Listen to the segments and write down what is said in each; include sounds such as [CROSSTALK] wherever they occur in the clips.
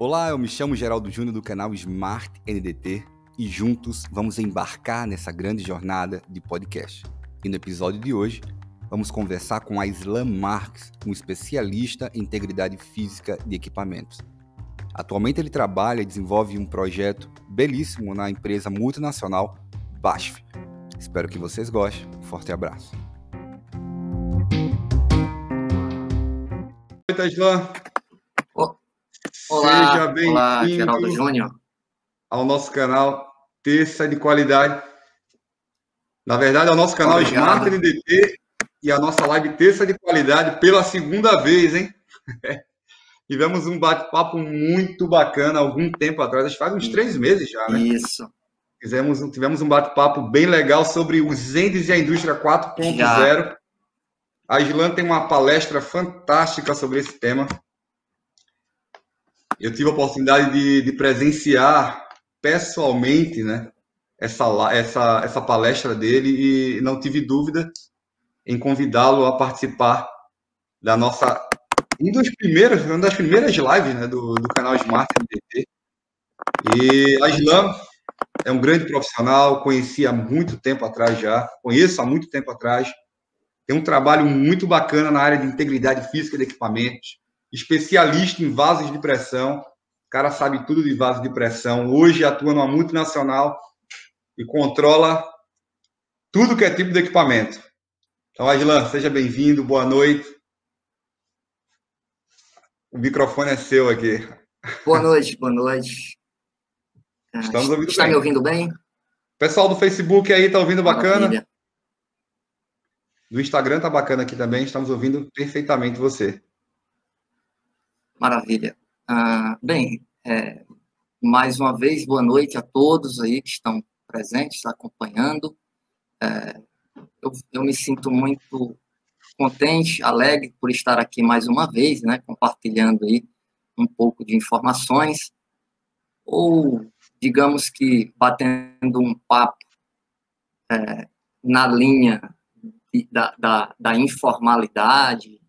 Olá, eu me chamo Geraldo Júnior do canal Smart NDT e juntos vamos embarcar nessa grande jornada de podcast. E no episódio de hoje, vamos conversar com a Islam Marques, um especialista em integridade física de equipamentos. Atualmente ele trabalha e desenvolve um projeto belíssimo na empresa multinacional BASF. Espero que vocês gostem. Um forte abraço. Oi, Islam. Olá, Seja bem-vindo olá, Geraldo Júnior. Ao nosso canal Terça de Qualidade. Na verdade, é o nosso canal Obrigado. Smart NDT e a nossa live Terça de Qualidade pela segunda vez, hein? [LAUGHS] Tivemos um bate-papo muito bacana algum tempo atrás, acho que faz uns três meses já, né? Isso. Fizemos, tivemos um bate-papo bem legal sobre os Endes e a indústria 4.0. A Islan tem uma palestra fantástica sobre esse tema eu tive a oportunidade de, de presenciar pessoalmente, né, essa, essa, essa palestra dele e não tive dúvida em convidá-lo a participar da nossa uma das primeiras, uma das primeiras lives né, do, do canal Smart MDT. E a Islam é um grande profissional, conheci há muito tempo atrás já, conheço há muito tempo atrás. Tem um trabalho muito bacana na área de integridade física de equipamentos especialista em vasos de pressão. O cara sabe tudo de vaso de pressão. Hoje atua numa multinacional e controla tudo que é tipo de equipamento. Então, Aslan, seja bem-vindo, boa noite. O microfone é seu aqui. Boa noite, boa noite. Estamos ouvindo Está bem. me ouvindo bem? Pessoal do Facebook aí, tá ouvindo bacana? Maravilha. Do Instagram tá bacana aqui também, estamos ouvindo perfeitamente você. Maravilha. Ah, bem, é, mais uma vez, boa noite a todos aí que estão presentes, acompanhando. É, eu, eu, me sinto muito contente, alegre por estar aqui mais uma vez, né, compartilhando aí um pouco de informações, ou, digamos que, batendo um papo é, na linha da, da, da, informalidade,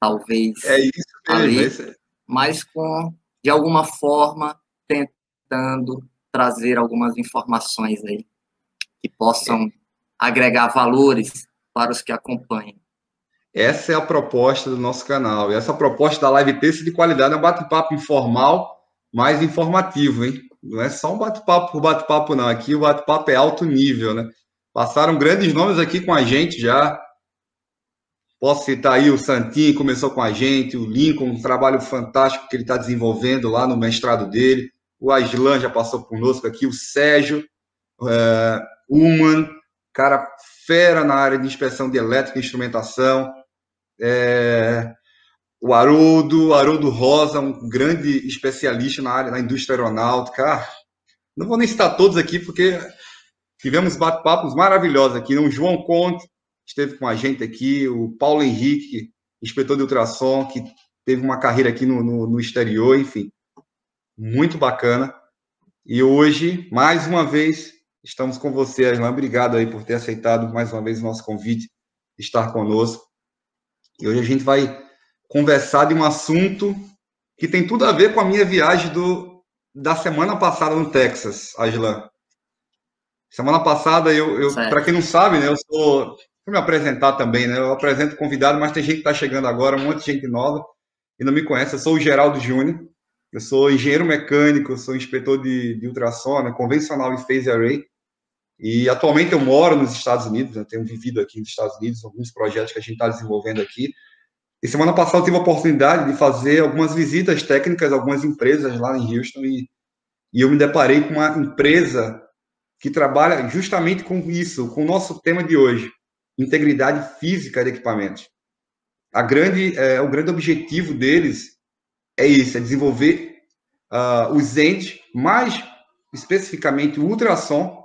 talvez. É isso mesmo, ali, mas com, de alguma forma, tentando trazer algumas informações aí que possam agregar valores para os que acompanham. Essa é a proposta do nosso canal. E essa proposta da live terça de qualidade é um bate-papo informal, mais informativo, hein? Não é só um bate-papo por bate-papo, não. Aqui o bate-papo é alto nível, né? Passaram grandes nomes aqui com a gente já. Posso citar aí o Santinho, começou com a gente, o Lincoln, um trabalho fantástico que ele está desenvolvendo lá no mestrado dele. O Aslan já passou conosco aqui, o Sérgio, é, Uman, cara fera na área de inspeção de elétrica e instrumentação. É, o Haroldo, Haroldo Rosa, um grande especialista na área da indústria aeronáutica. Ah, não vou nem citar todos aqui, porque tivemos bate-papos maravilhosos aqui. O João Conte, esteve com a gente aqui, o Paulo Henrique, inspetor de ultrassom, que teve uma carreira aqui no, no, no exterior, enfim, muito bacana. E hoje, mais uma vez, estamos com você, Aslan. Obrigado aí por ter aceitado mais uma vez o nosso convite, estar conosco. E hoje a gente vai conversar de um assunto que tem tudo a ver com a minha viagem do, da semana passada no Texas, Aslan. Semana passada, eu, eu para quem não sabe, né, eu sou Vou me apresentar também, né? Eu apresento convidado, mas tem gente que está chegando agora, um monte de gente nova e não me conhece. Eu sou o Geraldo Júnior, eu sou engenheiro mecânico, eu sou inspetor de, de ultrassom, né? convencional e phase array. E atualmente eu moro nos Estados Unidos, né? tenho vivido aqui nos Estados Unidos, alguns projetos que a gente está desenvolvendo aqui. E semana passada eu tive a oportunidade de fazer algumas visitas técnicas a algumas empresas lá em Houston e, e eu me deparei com uma empresa que trabalha justamente com isso, com o nosso tema de hoje, integridade física de equipamentos. A grande, é, o grande objetivo deles é isso, é desenvolver uh, os entes, mais especificamente o ultrassom,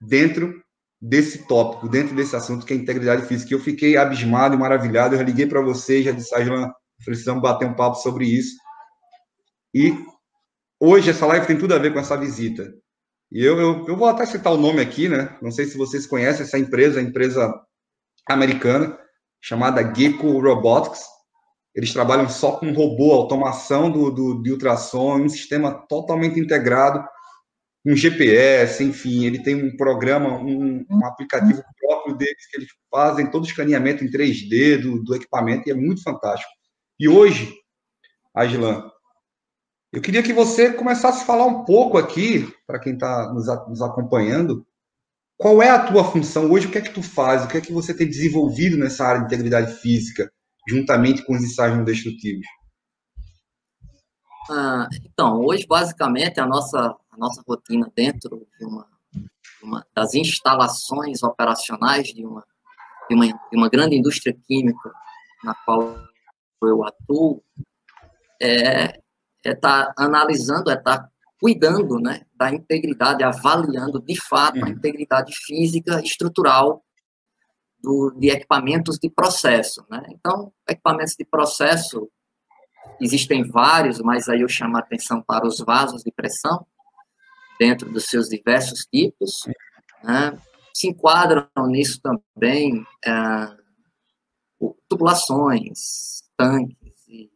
dentro desse tópico, dentro desse assunto que é integridade física. Eu fiquei abismado e maravilhado. Eu já liguei para você, já disse, Aslan, precisamos bater um papo sobre isso. E hoje essa live tem tudo a ver com essa visita. E eu, eu, eu vou até citar o nome aqui, né? Não sei se vocês conhecem essa empresa, a empresa americana chamada Gecko Robotics. Eles trabalham só com robô, automação do, do, de ultrassom, um sistema totalmente integrado, um GPS, enfim, ele tem um programa, um, um aplicativo próprio deles que eles fazem todo o escaneamento em 3D do, do equipamento e é muito fantástico. E hoje, Aslan, eu queria que você começasse a falar um pouco aqui, para quem está nos, nos, acompanhando, qual é a tua função hoje, o que é que tu faz, o que é que você tem desenvolvido nessa área de integridade física, juntamente com os ensaios destrutivos? Ah, então, hoje, basicamente, a nossa, a nossa rotina dentro de uma, uma das instalações operacionais de uma, de uma, de uma grande indústria química na qual eu atuo, é é estar tá analisando, é estar tá cuidando né, da integridade, avaliando de fato a uhum. integridade física estrutural do, de equipamentos de processo. Né? Então, equipamentos de processo existem vários, mas aí eu chamo a atenção para os vasos de pressão, dentro dos seus diversos tipos. Né? Se enquadram nisso também é, tubulações, tanques e,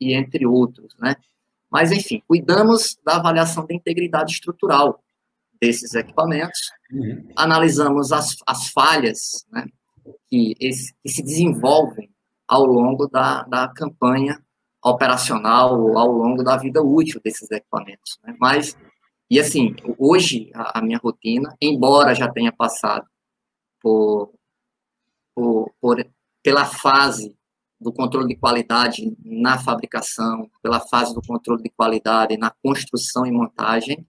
e entre outros, né? Mas, enfim, cuidamos da avaliação da integridade estrutural desses equipamentos, uhum. analisamos as, as falhas né, que, esse, que, se desenvolvem ao longo da, da campanha operacional, ao longo da vida útil desses equipamentos. Né? Mas, e assim, hoje a, a, minha rotina, embora já tenha passado por, por, por pela fase do controle de qualidade na fabricação, pela fase do controle de qualidade na construção e montagem.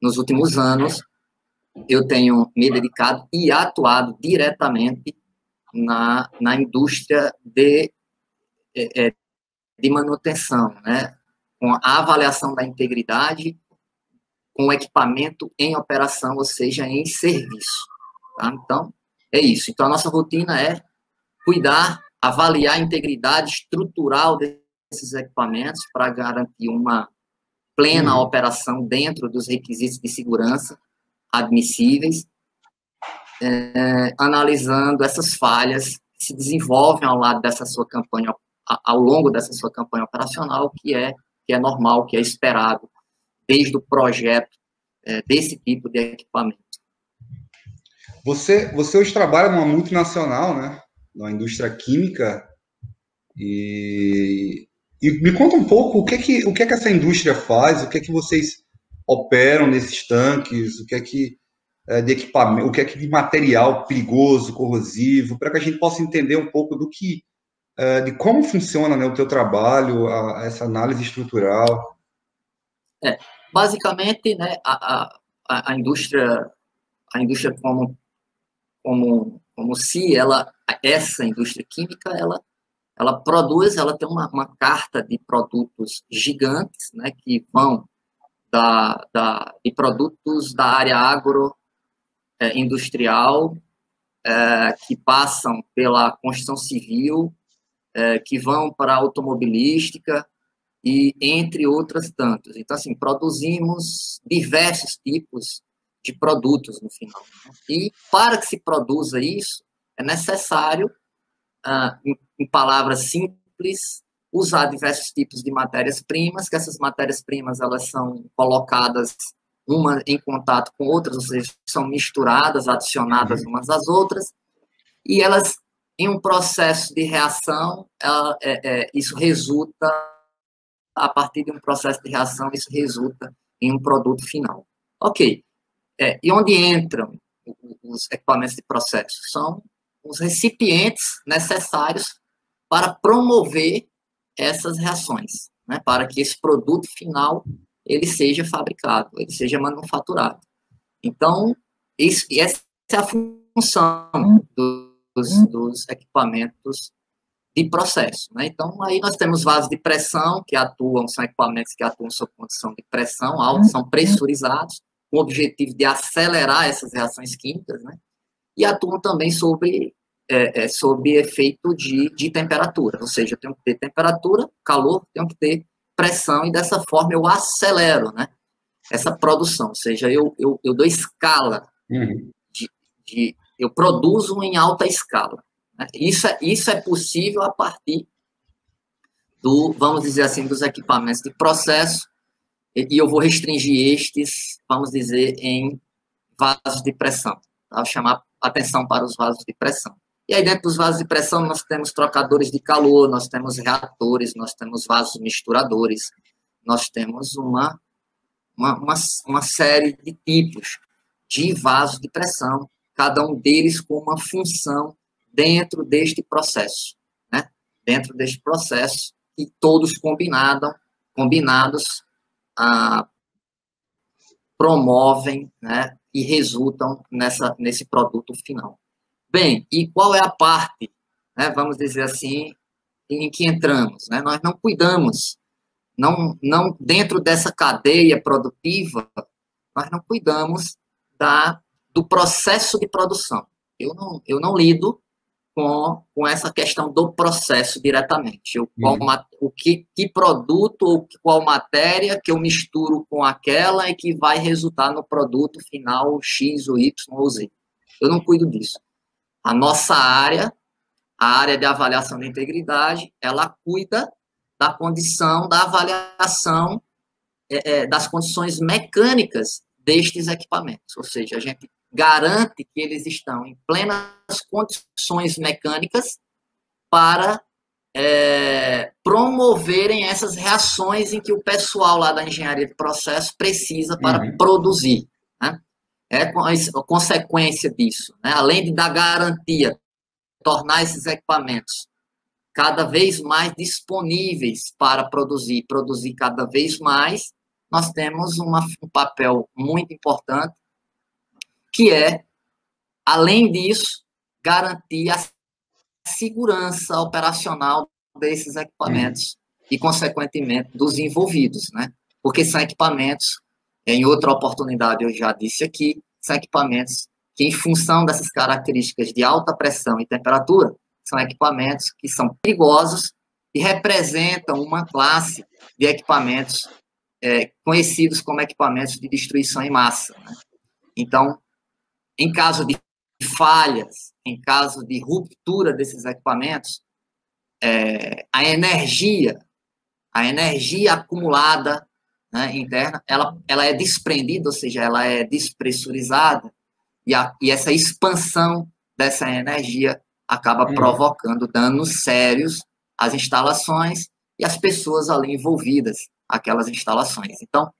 Nos últimos anos, eu tenho me dedicado e atuado diretamente na, na indústria de, é, é, de manutenção, né? com a avaliação da integridade com o equipamento em operação, ou seja, em serviço. Tá? Então, é isso. Então, a nossa rotina é cuidar avaliar a integridade estrutural desses equipamentos para garantir uma plena uhum. operação dentro dos requisitos de segurança admissíveis, é, analisando essas falhas que se desenvolvem ao lado dessa sua campanha, ao longo dessa sua campanha operacional, que é que é normal, que é esperado desde o projeto é, desse tipo de equipamento. Você, você hoje trabalha numa multinacional, né? Na indústria química. E, e, me conta um pouco o que é que, o que é que essa indústria faz, o que é que vocês operam nesses tanques, o que é que é, de equipamento, o que é que de material perigoso, corrosivo, para que a gente possa entender um pouco do que é, de como funciona né, o teu trabalho, a, essa análise estrutural. É, basicamente, né, a, a, a indústria, a indústria como, como, como se ela essa indústria química, ela, ela produz, ela tem uma, uma carta de produtos gigantes, né, que vão da, da, de produtos da área agroindustrial, é, é, que passam pela construção civil, é, que vão para a automobilística, e entre outras tantas. Então, assim, produzimos diversos tipos de produtos no final. Né? E para que se produza isso, é necessário, ah, em, em palavras simples, usar diversos tipos de matérias-primas, que essas matérias-primas elas são colocadas uma em contato com outras, ou seja, são misturadas, adicionadas uhum. umas às outras, e elas, em um processo de reação, ela, é, é, isso resulta, a partir de um processo de reação, isso resulta em um produto final. Ok. É, e onde entram os equipamentos de processo? São os recipientes necessários para promover essas reações, né, para que esse produto final ele seja fabricado, ele seja manufaturado. Então, isso, essa é a função dos, dos equipamentos de processo. Né? Então, aí nós temos vasos de pressão que atuam, são equipamentos que atuam sob condição de pressão alta, são pressurizados, com o objetivo de acelerar essas reações químicas, né? e atuam também sobre, é, é, sob efeito de, de temperatura, ou seja, eu tenho que ter temperatura, calor, tenho que ter pressão, e dessa forma eu acelero né, essa produção, ou seja, eu, eu, eu dou escala, uhum. de, de, eu produzo em alta escala. Né? Isso, é, isso é possível a partir do, vamos dizer assim, dos equipamentos de processo, e, eu vou restringir estes, vamos dizer, em vasos de pressão. Tá? Chamar atenção para os vasos de pressão. E aí, dentro dos vasos de pressão, nós temos trocadores de calor, nós temos reatores, nós temos vasos misturadores, nós temos uma, uma, uma, uma série de tipos de vasos de pressão, cada um deles com uma função dentro deste processo, né? Dentro deste processo e todos combinado, combinados promovem, né? E resultam nessa nesse produto final. Bem, e qual é a parte, né, vamos dizer assim, em que entramos? Né? Nós não cuidamos, não, não dentro dessa cadeia produtiva, nós não cuidamos da, do processo de produção. Eu não, eu não lido com, com essa questão do processo diretamente. Eu, qual, uhum. o que, que produto ou qual matéria que eu misturo com aquela e que vai resultar no produto final X ou Y ou Z. Eu não cuido disso. A nossa área, a área de avaliação de integridade, ela cuida da condição da avaliação é, é, das condições mecânicas destes equipamentos, ou seja, a gente garante que eles estão em plenas condições mecânicas para é, promoverem essas reações em que o pessoal lá da engenharia de processo precisa para uhum. produzir é a consequência disso. Né? Além de dar garantia, tornar esses equipamentos cada vez mais disponíveis para produzir, produzir cada vez mais, nós temos uma, um papel muito importante, que é, além disso, garantir a segurança operacional desses equipamentos hum. e, consequentemente, dos envolvidos, né? Porque são equipamentos em outra oportunidade, eu já disse aqui, são equipamentos que, em função dessas características de alta pressão e temperatura, são equipamentos que são perigosos e representam uma classe de equipamentos é, conhecidos como equipamentos de destruição em massa. Né? Então, em caso de falhas, em caso de ruptura desses equipamentos, é, a energia, a energia acumulada né, interna, ela, ela é desprendida, ou seja, ela é despressurizada, e, a, e essa expansão dessa energia acaba uhum. provocando danos sérios às instalações e às pessoas ali envolvidas, aquelas instalações. Então,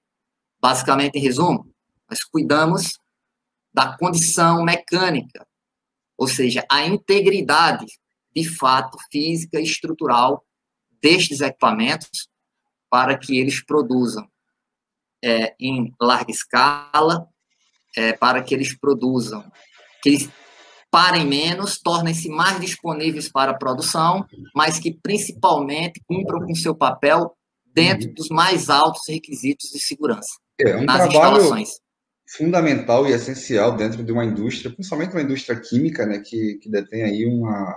basicamente, em resumo, nós cuidamos da condição mecânica, ou seja, a integridade, de fato, física e estrutural destes equipamentos para que eles produzam é, em larga escala, é, para que eles produzam, que eles parem menos, tornem-se mais disponíveis para a produção, mas que principalmente cumpram com seu papel dentro uhum. dos mais altos requisitos de segurança é um nas instalações. Fundamental e essencial dentro de uma indústria, principalmente uma indústria química, né, que, que detém aí uma,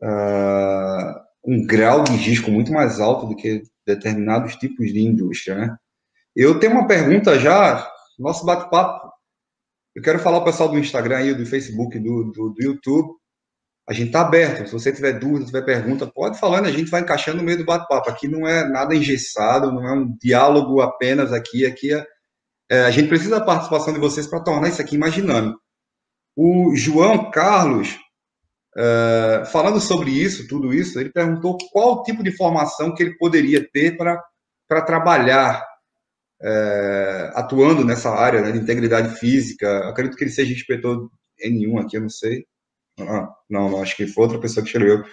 uh, um grau de risco muito mais alto do que determinados tipos de indústria, né? Eu tenho uma pergunta já, nosso bate-papo. Eu quero falar ao pessoal do Instagram aí, do Facebook, do, do, do YouTube. A gente está aberto. Se você tiver dúvida, tiver pergunta, pode falando, a gente vai encaixando no meio do bate-papo. Aqui não é nada engessado, não é um diálogo apenas aqui. Aqui é, é a gente precisa da participação de vocês para tornar isso aqui mais dinâmico. O João Carlos, é, falando sobre isso, tudo isso, ele perguntou qual tipo de formação que ele poderia ter para trabalhar é, atuando nessa área né, de integridade física. Acredito que ele seja inspetor N1 aqui, eu não sei. Ah, não, não, acho que foi outra pessoa que escreveu.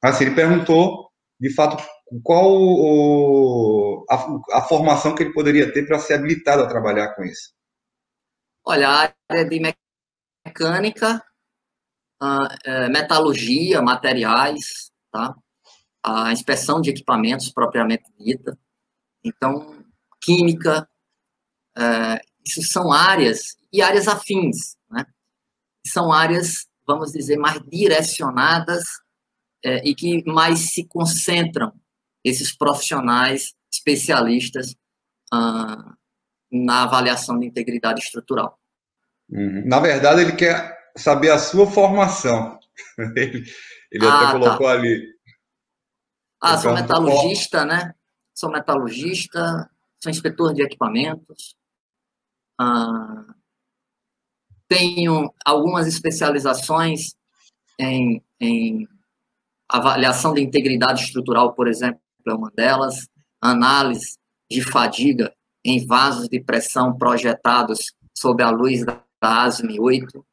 Assim, ele perguntou, de fato, qual o, a, a formação que ele poderia ter para ser habilitado a trabalhar com isso. Olha, a área de mecânica, é, metalurgia, materiais, tá? a inspeção de equipamentos propriamente dita. Então, química, é, isso são áreas, e áreas afins, né? São áreas, vamos dizer, mais direcionadas é, e que mais se concentram esses profissionais especialistas ah, na avaliação de integridade estrutural. Uhum. Na verdade, ele quer saber a sua formação. [LAUGHS] ele, ele ah, até tá. colocou tá. ali. Ah, sou metalurgista, né? Sou metalurgista, sou inspetor de equipamentos. Ah, tenho algumas especializações em, em avaliação de integridade estrutural, por exemplo, é uma delas, análise de fadiga em vasos de pressão projetados sob a luz da ASME 8,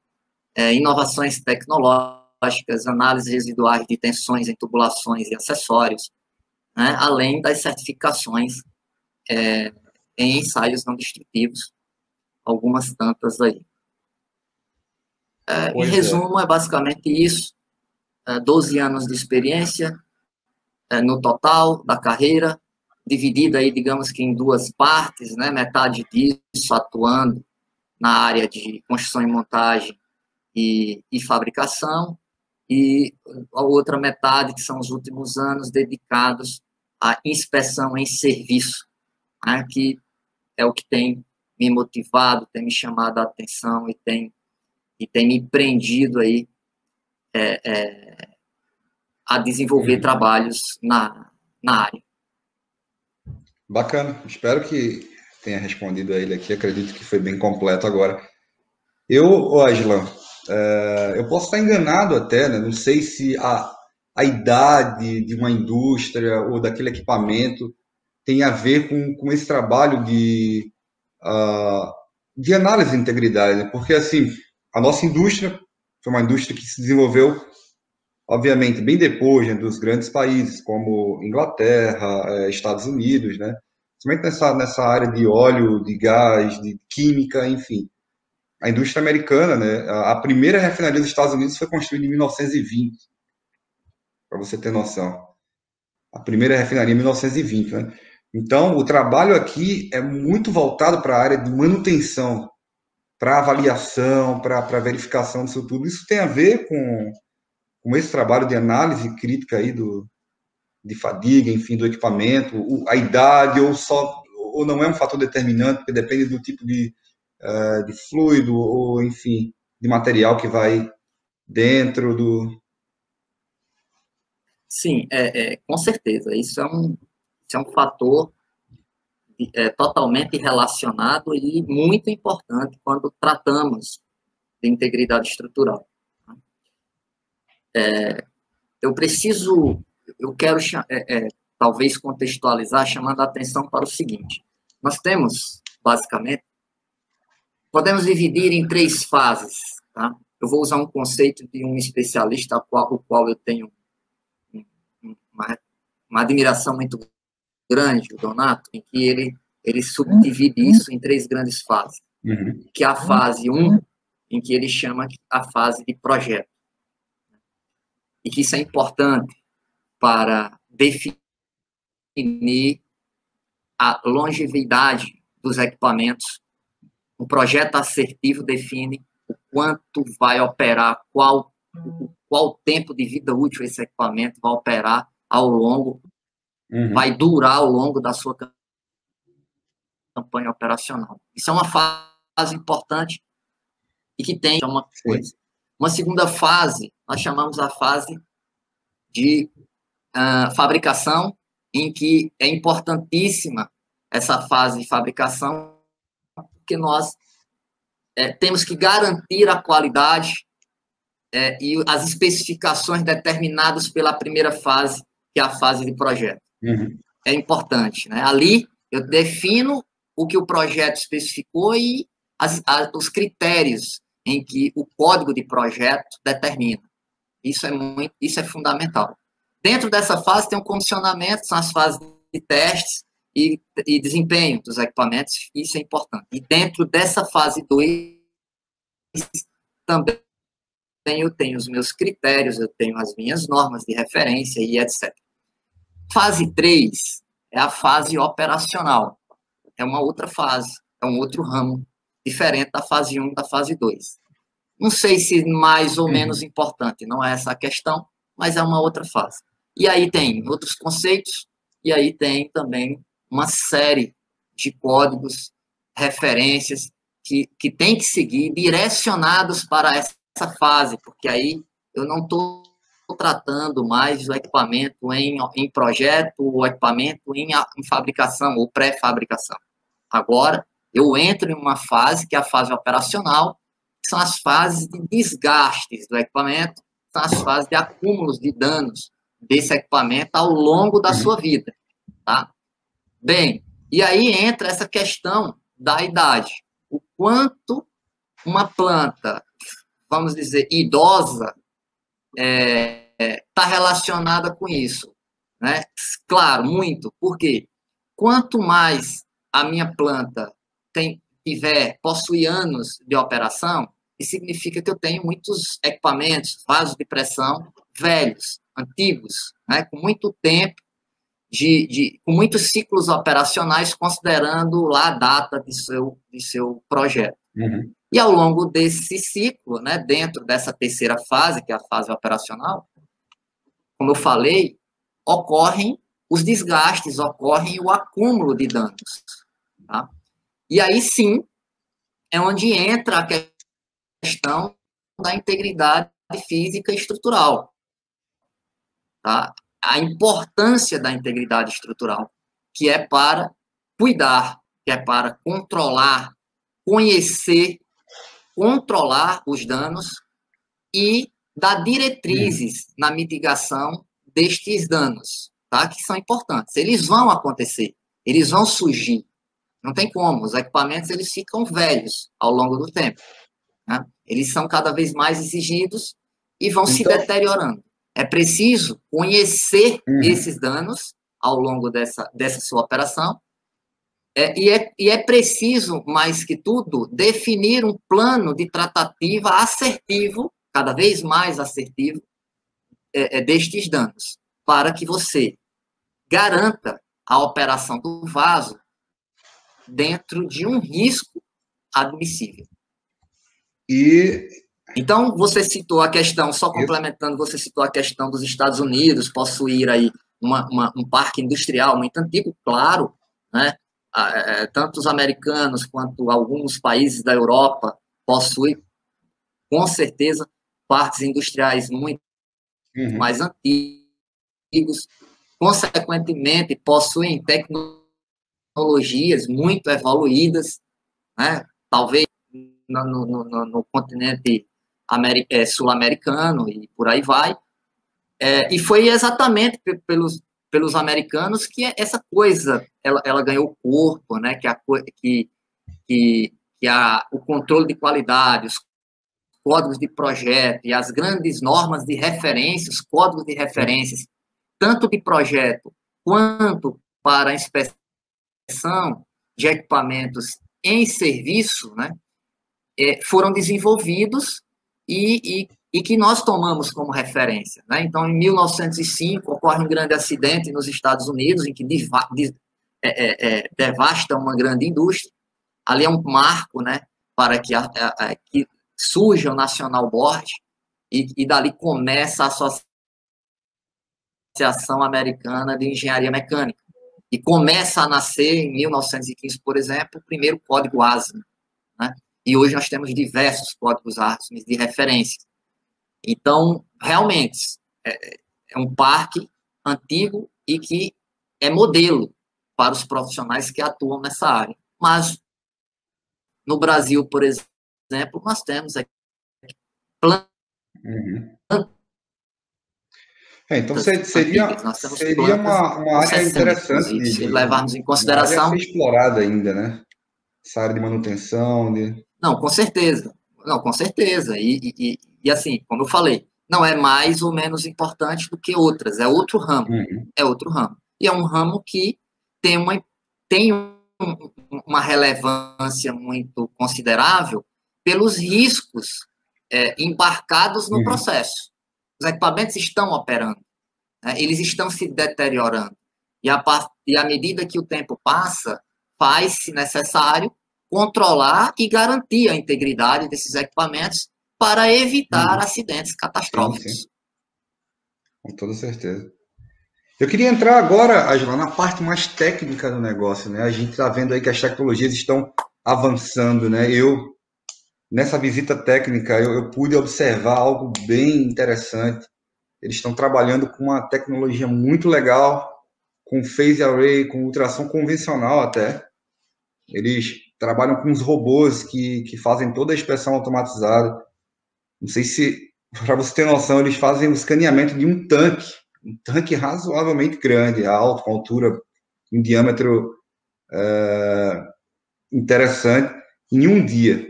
é, inovações tecnológicas, análise residuais de tensões em tubulações e acessórios, né, além das certificações é, em ensaios não destrutivos, algumas tantas aí. É, em é. resumo, é. basicamente isso. É, 12 anos de experiência é, no total da carreira, dividida aí, digamos que em duas partes, né? Metade disso atuando na área de construção e montagem e, e fabricação, e a outra metade, que são os últimos anos dedicados à inspeção em serviço, né? que é o que tem me motivado, tem me chamado a atenção e tem e tem me prendido aí é, é, a desenvolver trabalhos na, na área. Bacana, espero que tenha respondido a ele aqui, acredito que foi bem completo agora. Eu, Aslan, é, eu posso estar enganado até, né? não sei se a, a idade de uma indústria ou daquele equipamento tem a ver com, com esse trabalho de, uh, de análise de integridade, né? porque assim, a nossa indústria foi uma indústria que se desenvolveu, obviamente, bem depois né, dos grandes países, como Inglaterra, eh, Estados Unidos, né? Principalmente nessa, nessa área de óleo, de gás, de química, enfim. A indústria americana, né? A primeira refinaria dos Estados Unidos foi construída em 1920, para você ter noção. A primeira refinaria em 1920, né? Então, o trabalho aqui é muito voltado para a área de manutenção para avaliação, para verificação disso tudo. Isso tem a ver com, com esse trabalho de análise crítica aí do, de fadiga, enfim, do equipamento, a idade, ou só ou não é um fator determinante, porque depende do tipo de, uh, de fluido, ou enfim, de material que vai dentro do. Sim, é, é com certeza. Isso é um, isso é um fator é, totalmente relacionado e muito importante quando tratamos de integridade estrutural. É, eu preciso, eu quero é, é, talvez contextualizar, chamando a atenção para o seguinte: nós temos, basicamente, podemos dividir em três fases. Tá? Eu vou usar um conceito de um especialista, qual, o qual eu tenho uma, uma admiração muito grande, o Donato, em que ele, ele subdivide uhum. isso em três grandes fases. Uhum. Que é a fase 1, um, em que ele chama a fase de projeto. E que isso é importante para definir a longevidade dos equipamentos. O projeto assertivo define o quanto vai operar, qual, qual tempo de vida útil esse equipamento vai operar ao longo uhum. vai durar ao longo da sua campanha operacional. Isso é uma fase importante e que tem uma coisa. Uma segunda fase, nós chamamos a fase de uh, fabricação, em que é importantíssima essa fase de fabricação, porque nós é, temos que garantir a qualidade é, e as especificações determinadas pela primeira fase, que é a fase de projeto. Uhum. É importante, né? Ali eu defino o que o projeto especificou e as, os critérios em que o código de projeto determina. Isso é muito, isso é fundamental. Dentro dessa fase tem um condicionamento, são as fases de testes e, e desempenho dos equipamentos, isso é importante. E dentro dessa fase 2 também eu tenho os meus critérios, eu tenho as minhas normas de referência e etc. Fase 3 é a fase operacional. É uma outra fase, é um outro ramo, diferente da fase 1 da fase 2. Não sei se mais ou menos importante, não é essa a questão, mas é uma outra fase. E aí tem outros conceitos, e aí tem também uma série de códigos, referências que, que tem que seguir direcionados para essa fase, porque aí eu não estou tratando mais o equipamento em, em projeto, o equipamento em, em fabricação ou pré-fabricação. Agora, eu entro em uma fase que é a fase operacional, que são as fases de desgastes do equipamento, são as fases de acúmulos de danos desse equipamento ao longo da uhum. sua vida, tá? Bem, e aí entra essa questão da idade. O quanto uma planta, vamos dizer, idosa, está é, tá relacionada com isso. Né? Claro, muito. Por quê? Quanto mais a minha planta tem, tiver, possui anos de operação, isso significa que eu tenho muitos equipamentos, vasos de pressão velhos, antigos, né? com muito tempo, de, de, com muitos ciclos operacionais, considerando lá a data de seu, de seu projeto. Uhum. E ao longo desse ciclo, né, dentro dessa terceira fase, que é a fase operacional, como eu falei, ocorrem os desgastes, ocorrem o acúmulo de danos. Tá? E aí sim é onde entra a questão da integridade física e estrutural. Tá? A importância da integridade estrutural, que é para cuidar, que é para controlar, conhecer, controlar os danos e dar diretrizes na mitigação destes danos, tá? Que são importantes. Eles vão acontecer, eles vão surgir. Não tem como. Os equipamentos eles ficam velhos ao longo do tempo. Né? Eles são cada vez mais exigidos e vão então... se deteriorando. É preciso conhecer uhum. esses danos ao longo dessa, dessa sua operação é, e, é, e é preciso, mais que tudo, definir um plano de tratativa assertivo, cada vez mais assertivo, é, é, destes danos, para que você garanta a operação do vaso dentro de um risco admissível. E então você citou a questão, só complementando, você citou a questão dos Estados Unidos possuir aí uma, uma, um parque industrial muito antigo, claro, né? É, é, tanto os americanos quanto alguns países da Europa possuem, com certeza, parques industriais muito uhum. mais antigos, consequentemente, possuem tecnologias muito evoluídas, né? talvez no, no, no, continente sul-americano e por aí vai. É, e foi exatamente pelos, pelos americanos que essa coisa ela, ela ganhou corpo, né? Que a que que, que a, o controle de qualidade, os códigos de projeto e as grandes normas de referência, os códigos de referências, tanto de projeto quanto para inspeção de equipamentos em serviço, né, é, foram desenvolvidos e, e, e que nós tomamos como referência. Né? Então, em 1905, ocorre um grande acidente nos Estados Unidos, em que é, é, é, devasta uma grande indústria. Ali é um marco né, para que, a, a, que surja o National Board e, e dali começa a Associação Americana de Engenharia Mecânica. E começa a nascer, em 1915, por exemplo, o primeiro código ASME. E hoje nós temos diversos códigos ASME de referência. Então, realmente, é, é um parque antigo e que é modelo para os profissionais que atuam nessa área. Mas, no Brasil, por exemplo, nós temos aqui uhum. É, então seria, seria uma, uma área interessante de, de levarmos em consideração. Explorada ainda, né? Essa área de manutenção. De... Não, com certeza. Não, com certeza. E, e, e assim, como eu falei, não é mais ou menos importante do que outras, é outro ramo. Uhum. É outro ramo. E é um ramo que tem uma, tem uma relevância muito considerável pelos riscos é, embarcados no uhum. processo. Os equipamentos estão operando, né? eles estão se deteriorando. E, a, e à medida que o tempo passa, faz-se necessário controlar e garantir a integridade desses equipamentos para evitar uhum. acidentes catastróficos. Sim, sim. Com toda certeza. Eu queria entrar agora, Angela, na parte mais técnica do negócio, né? A gente está vendo aí que as tecnologias estão avançando, né? Eu, nessa visita técnica, eu, eu pude observar algo bem interessante. eles estão trabalhando com uma tecnologia muito legal, com phase array, com ultrassom convencional até. Eles trabalham com os robôs que, que fazem toda a inspeção automatizada. Não sei se, [LAUGHS] para você ter noção, eles fazem o escaneamento de um tanque, um tanque razoavelmente grande, alto, com altura, um diâmetro é, interessante, em um dia,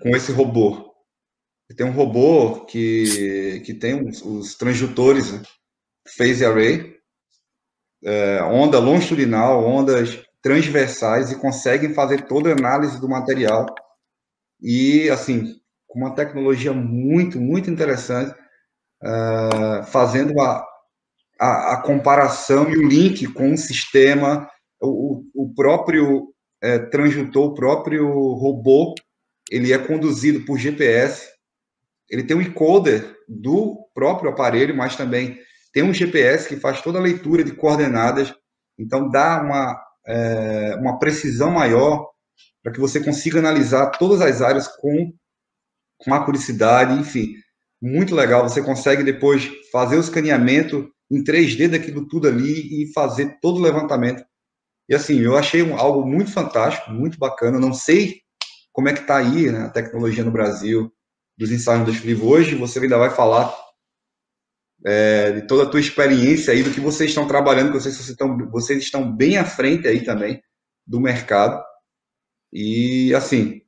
com esse robô. Tem um robô que, que tem os, os transdutores né? phase array, é, onda longitudinal, ondas transversais e conseguem fazer toda a análise do material. E, assim, com uma tecnologia muito, muito interessante, uh, fazendo a, a, a, comparação e o link com o sistema, o, o próprio é, o próprio robô, ele é conduzido por GPS, ele tem um encoder do próprio aparelho, mas também tem um GPS que faz toda a leitura de coordenadas, então dá uma, é, uma precisão maior para que você consiga analisar todas as áreas com, com acuricidade, enfim, muito legal. Você consegue depois fazer o escaneamento em 3D daquilo tudo ali e fazer todo o levantamento. E assim, eu achei um, algo muito fantástico, muito bacana. Não sei como é que está aí né, a tecnologia no Brasil dos ensaios do livro hoje. Você ainda vai falar é, de toda a tua experiência aí, do que vocês estão trabalhando, que vocês, vocês, estão, vocês estão bem à frente aí também do mercado. E, assim,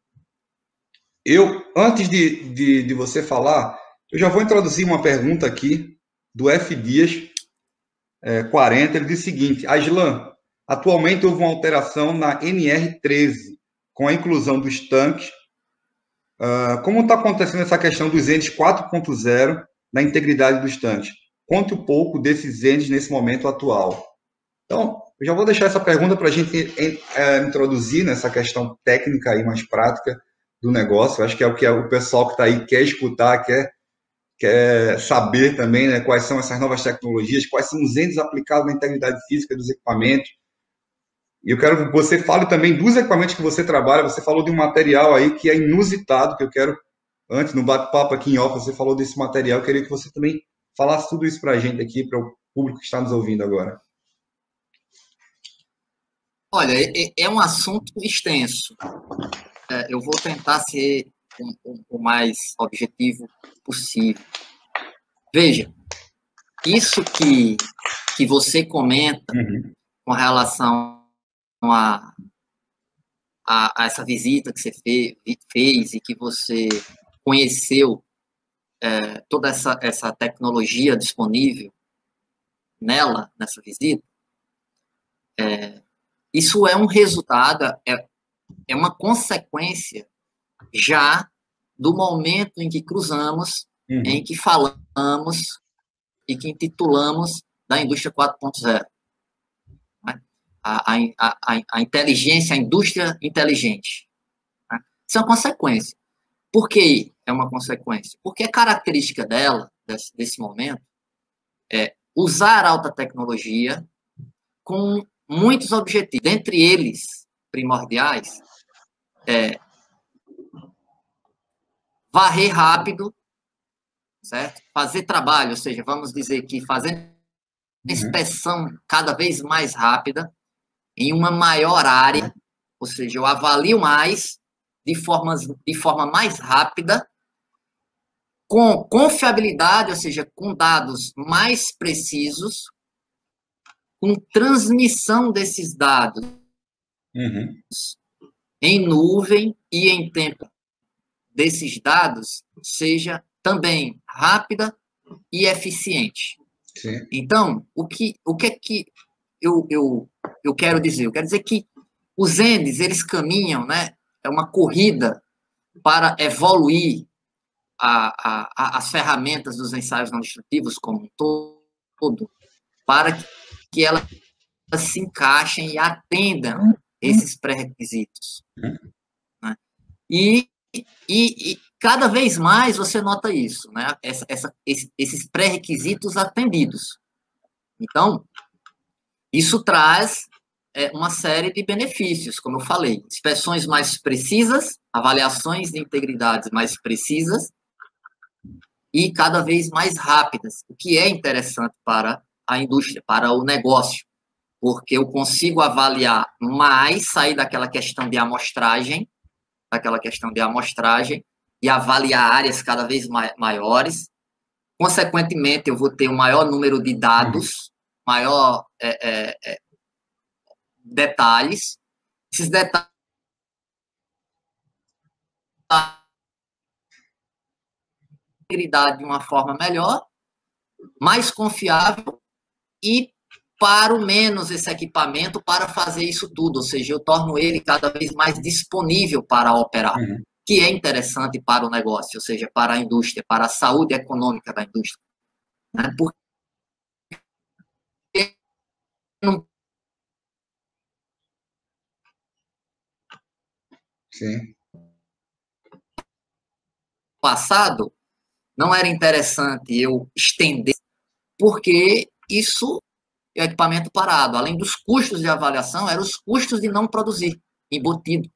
eu, antes de, de, de você falar, eu já vou introduzir uma pergunta aqui do F. Dias, é, 40. Ele diz o seguinte: Aslan, atualmente houve uma alteração na NR13, com a inclusão dos tanques. Uh, como está acontecendo essa questão dos entes 4.0 na integridade dos tanques. Conte um pouco desses entes nesse momento atual. Então, eu já vou deixar essa pergunta para a gente é, introduzir nessa questão técnica e mais prática do negócio. Eu acho que é o que o pessoal que está aí quer escutar, quer, quer saber também né, quais são essas novas tecnologias, quais são os entes aplicados na integridade física dos equipamentos. E eu quero que você fale também dos equipamentos que você trabalha. Você falou de um material aí que é inusitado, que eu quero antes, no bate-papo aqui em off, você falou desse material. Eu queria que você também falasse tudo isso para a gente aqui, para o público que está nos ouvindo agora. Olha, é, é um assunto extenso. É, eu vou tentar ser o mais objetivo possível. Veja, isso que, que você comenta uhum. com relação a, a, a, essa visita que você fez, fez e que você conheceu é, toda essa, essa tecnologia disponível nela, nessa visita, é, isso é um resultado, é, é uma consequência já do momento em que cruzamos, uhum. em que falamos e que intitulamos da indústria 4.0. Né? A, a, a, a, inteligência, a indústria inteligente. Né? Isso é uma consequência. Por que é uma consequência? Porque a característica dela, desse, desse momento, é usar alta tecnologia com muitos objetivos. Dentre eles, primordiais, é varrer rápido, certo? Fazer trabalho, ou seja, vamos dizer que fazendo uhum. inspeção cada vez mais rápida, em uma maior área, ou seja, eu avalio mais de, formas, de forma mais rápida, com confiabilidade, ou seja, com dados mais precisos, com transmissão desses dados uhum. em nuvem e em tempo desses dados seja também rápida e eficiente. Sim. Então, o que, o que é que eu, eu, eu quero dizer? Eu quero dizer que os ENDs, eles caminham, né, é uma corrida para evoluir a, a, as ferramentas dos ensaios não destrutivos como um todo, para que elas se encaixem e atendam esses pré-requisitos. Né? E, e, e, cada vez mais você nota isso, né? Essa, essa, esses pré-requisitos atendidos. Então, isso traz é, uma série de benefícios, como eu falei, inspeções mais precisas, avaliações de integridade mais precisas e cada vez mais rápidas, o que é interessante para a indústria, para o negócio, porque eu consigo avaliar mais, sair daquela questão de amostragem, daquela questão de amostragem, e avaliar áreas cada vez maiores. Consequentemente, eu vou ter um maior número de dados, maior é, é, é, detalhes. Esses detalhes de uma forma melhor, mais confiável e paro menos esse equipamento para fazer isso tudo, ou seja, eu torno ele cada vez mais disponível para operar, uhum. que é interessante para o negócio, ou seja, para a indústria, para a saúde econômica da indústria. Né? Porque não Sim. Passado, não era interessante eu estender, porque isso é o equipamento parado. Além dos custos de avaliação, eram os custos de não produzir, embutido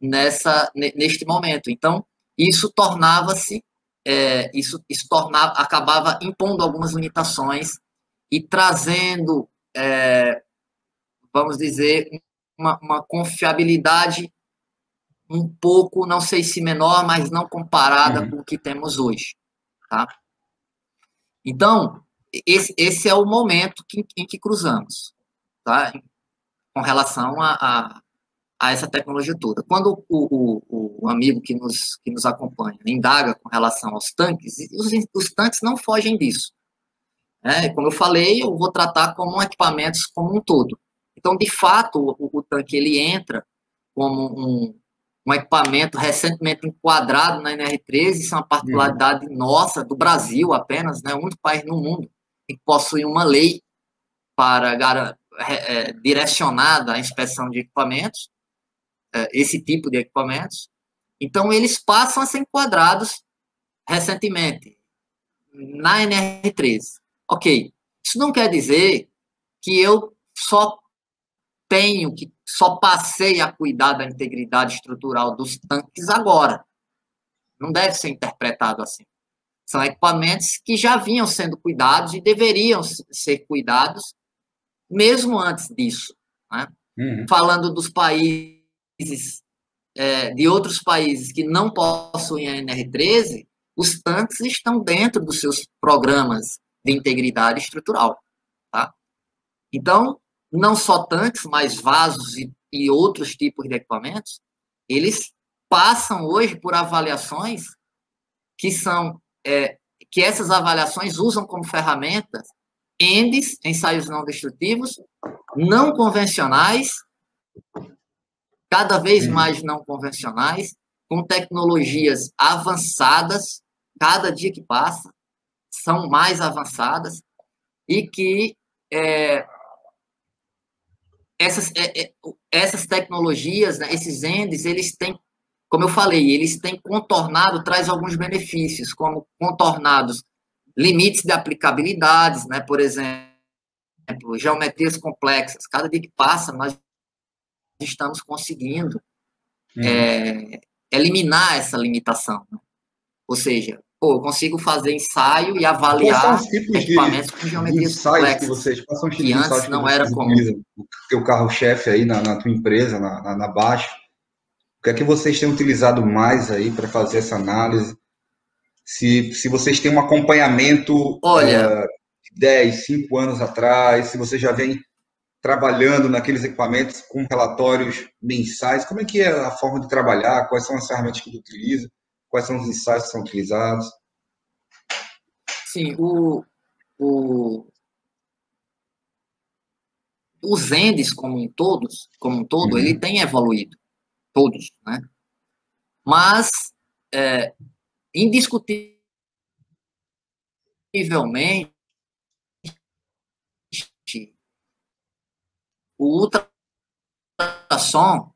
nessa, neste momento. Então, isso tornava-se, é, isso, isso tornava, acabava impondo algumas limitações e trazendo, é, vamos dizer, uma, uma confiabilidade um pouco, não sei se menor, mas não comparada uhum. com o que temos hoje. Tá? Então, esse, esse é o momento que, em que cruzamos, tá? com relação a, a, a essa tecnologia toda. Quando o, o, o, amigo que nos, que nos acompanha indaga com relação aos tanques, os, os tanques não fogem disso. É, como eu falei, eu vou tratar como equipamentos como um todo. Então, de fato, o, o tanque ele entra como um, um equipamento recentemente enquadrado na NR13, isso é uma particularidade uhum. nossa, do Brasil apenas, né, o único país no mundo que possui uma lei para é, direcionada à inspeção de equipamentos, é, esse tipo de equipamentos. Então, eles passam a ser enquadrados recentemente na NR13. Ok, isso não quer dizer que eu só tenho que só passei a cuidar da integridade estrutural dos tanques agora. Não deve ser interpretado assim. São equipamentos que já vinham sendo cuidados e deveriam ser cuidados mesmo antes disso. Né? Uhum. Falando dos países, é, de outros países que não possuem a NR13, os tanques estão dentro dos seus programas de integridade estrutural. Tá? Então, não só tanques, mas vasos e, e outros tipos de equipamentos, eles passam hoje por avaliações que são é, que essas avaliações usam como ferramentas ENDES, ensaios não destrutivos, não convencionais, cada vez mais não convencionais, com tecnologias avançadas, cada dia que passa, são mais avançadas, e que é, essas, é, é, essas tecnologias, né, esses ENDs, eles têm, como eu falei, eles têm contornado, traz alguns benefícios, como contornados limites de aplicabilidades, né, por exemplo, geometrias complexas. Cada dia que passa, nós estamos conseguindo uhum. é, eliminar essa limitação. Né? Ou seja, pô, eu consigo fazer ensaio e avaliar equipamentos de, com geometrias complexas. Que, vocês, tipos que antes não era comum. O teu carro-chefe aí na, na, tua empresa, na, na, na Baixo, o que é que vocês têm utilizado mais aí para fazer essa análise? Se, se vocês têm um acompanhamento Olha, uh, 10, 5 anos atrás, se você já vem trabalhando naqueles equipamentos com relatórios mensais, como é que é a forma de trabalhar, quais são as ferramentas que utiliza? Quais são os ensaios que são utilizados? Sim, o, o, os ENDES como um todos, como um todo, uhum. ele tem evoluído, todos, né? Mas, é, indiscutivelmente, o ultrassom,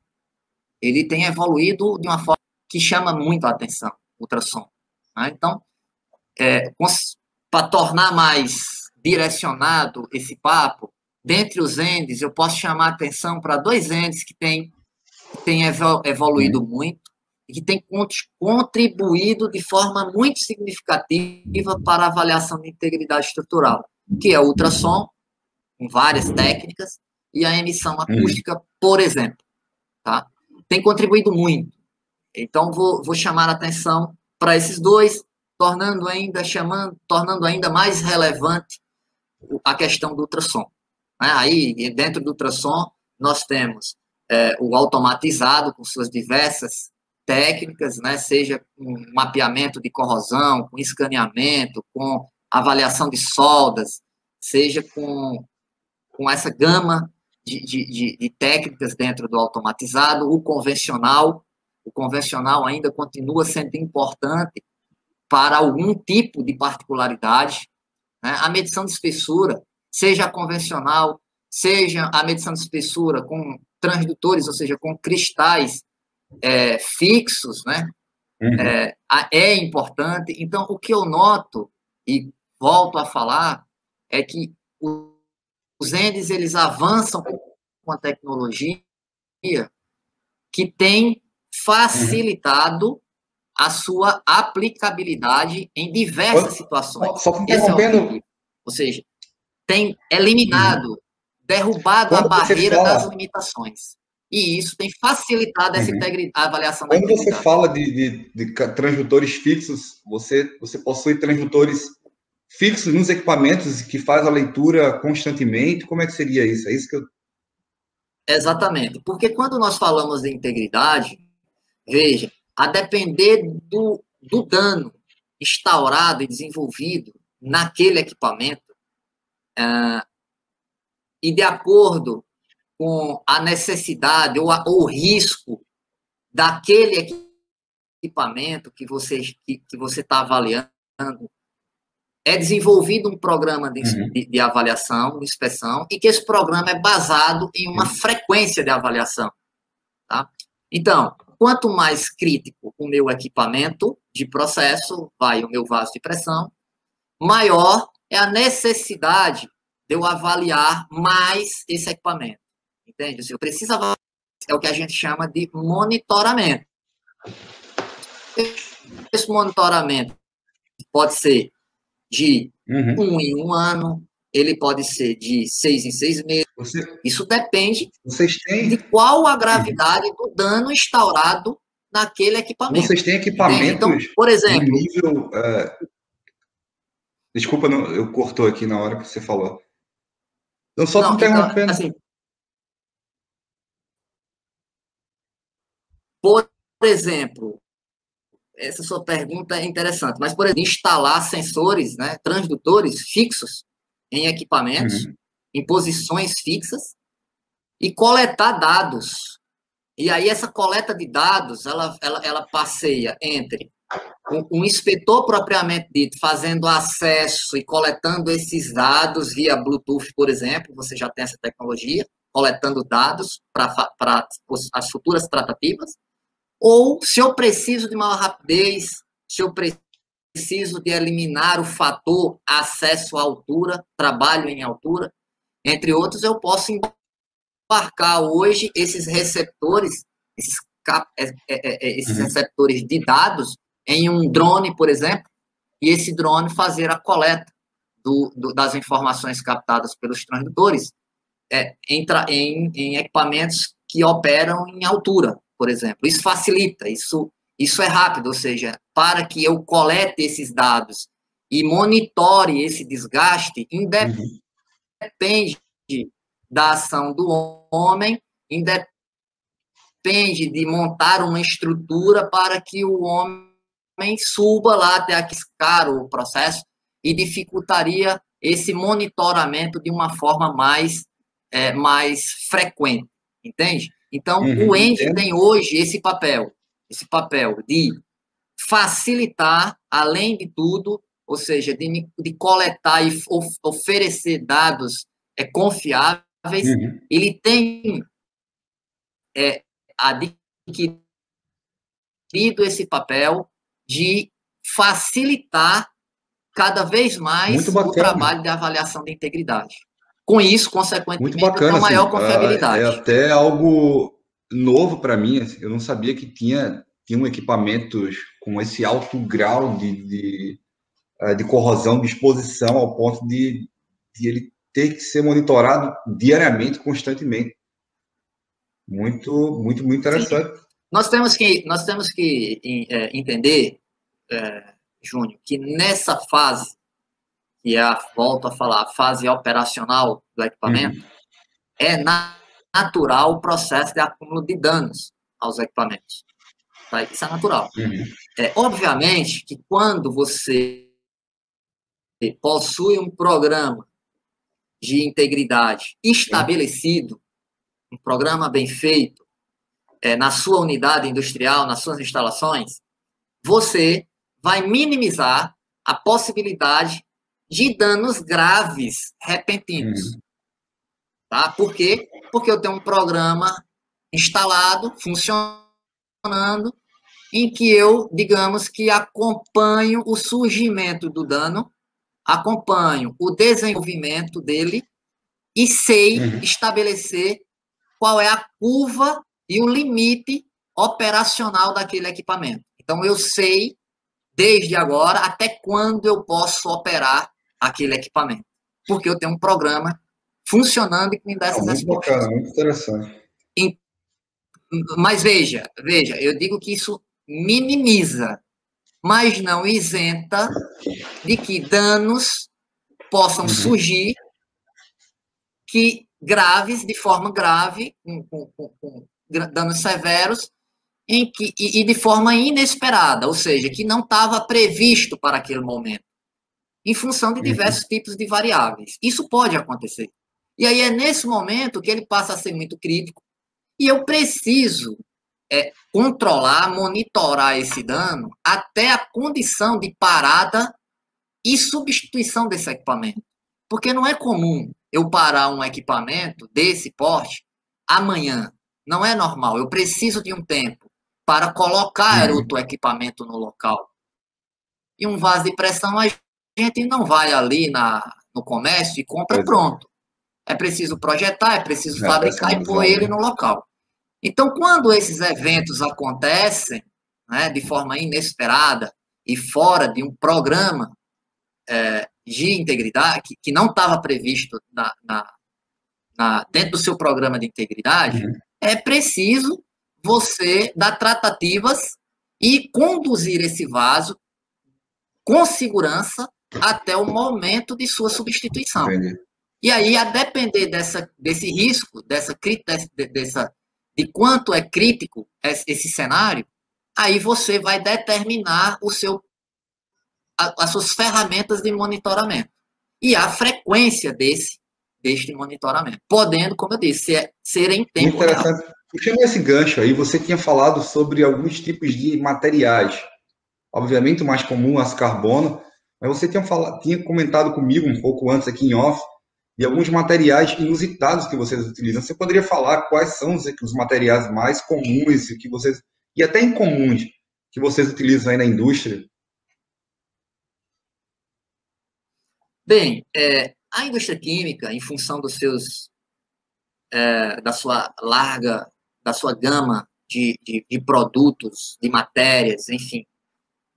ele tem evoluído de uma forma que chama muito a atenção, ultrassom. Né? Então, é, para tornar mais direcionado esse papo, dentre os endes, eu posso chamar a atenção para dois endes que têm tem evoluído uhum. muito, que tem contribuído de forma muito significativa para a avaliação de integridade estrutural, que é o ultrassom, com várias técnicas, e a emissão uhum. acústica, por exemplo. Tá? Tem contribuído muito. Então, vou, vou chamar a atenção para esses dois, tornando ainda, chamando, tornando ainda mais relevante a questão do ultrassom. Né? Aí, dentro do ultrassom, nós temos é, o automatizado, com suas diversas técnicas, né? seja com mapeamento de corrosão, com escaneamento, com avaliação de soldas, seja com, com essa gama de, de, de, técnicas dentro do automatizado, o convencional, o convencional ainda continua sendo importante para algum tipo de particularidade. Né? A medição de espessura, seja a convencional, seja a medição de espessura com transdutores, ou seja, com cristais é, fixos, né? Uhum. É, é importante. Então, o que eu noto, e volto a falar, é que os endes eles avançam com a tecnologia que tem facilitado a sua aplicabilidade em diversas situações. Só interrompendo. É Ou seja, tem eliminado, uhum. derrubado Quando a barreira fala... das limitações. E isso tem facilitado essa uhum. a avaliação Quando você fala de, de, de, transdutores fixos, você, você possui transdutores fixos nos equipamentos que faz a leitura constantemente? Como é que seria isso? É isso que eu... Exatamente. Porque quando nós falamos de integridade, veja, a depender do, do dano instaurado e desenvolvido naquele equipamento, uh, e de acordo com a necessidade ou, a, ou o risco daquele equipamento que você que, que você está avaliando, é desenvolvido um programa de, uhum. de, de, avaliação, de inspeção, e que esse programa é baseado em uma uhum. frequência de avaliação. Tá? Então, quanto mais crítico o meu equipamento de processo, vai o meu vaso de pressão, maior é a necessidade de eu avaliar mais esse equipamento. Entende? Assim, eu preciso avaliar, é o que a gente chama de monitoramento. Esse monitoramento pode ser de uhum. um em um ano, ele pode ser de seis em seis meses. Você, Isso depende têm, de qual a gravidade do dano instaurado naquele equipamento. Vocês têm equipamentos então, por exemplo, nível. Uh, desculpa, não, eu cortou aqui na hora que você falou. Eu só estou então, interrompendo. Assim, Por exemplo, essa sua pergunta é interessante, mas, por exemplo, instalar sensores, né, transdutores fixos em equipamentos, uhum. em posições fixas, e coletar dados. E aí, essa coleta de dados, ela, ela, ela passeia entre um, um inspetor propriamente dito, fazendo acesso e coletando esses dados via Bluetooth, por exemplo, você já tem essa tecnologia, coletando dados para as futuras tratativas, ou se eu preciso de maior rapidez, se eu preciso de eliminar o fator acesso à altura, trabalho em altura, entre outros, eu posso embarcar hoje esses receptores, esses, cap, é, é, é, esses uhum. receptores de dados em um drone, por exemplo, e esse drone fazer a coleta do, do, das informações captadas pelos transdutores é, em, em, em equipamentos que operam em altura, por exemplo. Isso facilita, isso, isso é rápido, ou seja, para que eu colete esses dados e monitore esse desgaste, independe uhum. da ação do homem, independe de montar uma estrutura para que o homem suba lá até aqui caro o processo e dificultaria esse monitoramento de uma forma mais, é, mais frequente, entende? Então, uhum, o Ende tem hoje esse papel, esse papel de facilitar, além de tudo, ou seja, de, de coletar e of, oferecer dados é, confiáveis. Uhum. Ele tem é, adquirido esse papel de facilitar cada vez mais o trabalho de avaliação de integridade com isso, consequentemente, Muito bacana, uma maior assim, confiabilidade. É até algo novo para mim. Assim, eu não sabia que tinha tinham equipamentos com esse alto grau de, de, eh, de corrosão, de exposição, ao ponto de, de ele ter que ser monitorado diariamente, constantemente. Muito, muito, muito interessante. Sim. Nós temos que, nós temos que é, entender, é, Júnior, que nessa fase, que é a, volto a falar, a fase operacional do equipamento, uhum. é natural o processo de acúmulo de danos aos equipamentos. Tá? Isso é natural. Uhum. É, obviamente que quando você possui um programa de integridade estabelecido, um programa bem feito, é, na sua unidade industrial, nas suas instalações, você vai minimizar a possibilidade de danos graves repentinos. Uhum. Tá? Por quê? Porque eu tenho um programa instalado, funcionando, em que eu, digamos que acompanho o surgimento do dano, acompanho o desenvolvimento dele e sei uhum. estabelecer qual é a curva e o limite operacional daquele equipamento. Então, eu sei, desde agora, até quando eu posso operar aquele equipamento. Porque eu tenho um programa funcionando e que me dá essas muito Bacana, muito interessante. Mas veja, veja, eu digo que isso minimiza, mas não isenta de que danos possam uhum. surgir que graves, de forma grave, com, com, com, danos severos, em que, e, e de forma inesperada, ou seja, que não estava previsto para aquele momento, em função de uhum. diversos uhum. tipos de variáveis. Isso pode acontecer. E aí é nesse momento que ele passa a ser muito crítico, e eu preciso é, controlar, monitorar esse dano até a condição de parada e substituição desse equipamento. Porque não é comum eu parar um equipamento desse porte amanhã. Não é normal. Eu preciso de um tempo para colocar uhum. outro equipamento no local. E um vaso de pressão, a gente não vai ali na, no comércio e compra pronto. É preciso projetar, é preciso é fabricar e pôr ele no local. Então, quando esses eventos acontecem né, de forma inesperada e fora de um programa é, de integridade, que, que não estava previsto na, na, na, dentro do seu programa de integridade, uhum. é preciso você dar tratativas e conduzir esse vaso com segurança até o momento de sua substituição. Entendi. E aí, a depender dessa, desse risco, dessa, dessa, de quanto é crítico esse cenário, aí você vai determinar o seu, as suas ferramentas de monitoramento e a frequência desse deste monitoramento, podendo, como eu disse, ser, ser em tempo Interessante. real. Puxando esse gancho aí, você tinha falado sobre alguns tipos de materiais, obviamente o mais comum, as carbono, mas você tinha, falado, tinha comentado comigo um pouco antes aqui em off, e alguns materiais inusitados que vocês utilizam. Você poderia falar quais são os, os materiais mais comuns que vocês e até incomuns que vocês utilizam aí na indústria? Bem, é, a indústria química, em função dos seus é, da sua larga, da sua gama de, de, de produtos, de matérias, enfim,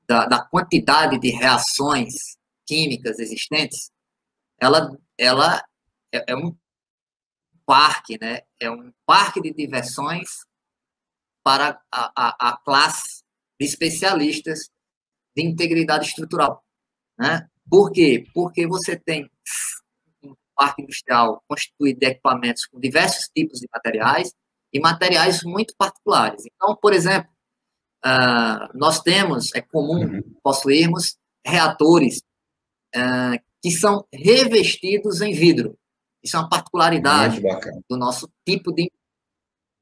da, da quantidade de reações químicas existentes, ela, ela é, é um parque, né? É um parque de diversões para a, a, a classe de especialistas de integridade estrutural, né? Por quê? Porque você tem um parque industrial constituído de equipamentos com diversos tipos de materiais e materiais muito particulares. Então, por exemplo, uh, nós temos, é comum uhum. possuirmos reatores uh, que são revestidos em vidro. Isso é uma particularidade do nosso tipo de.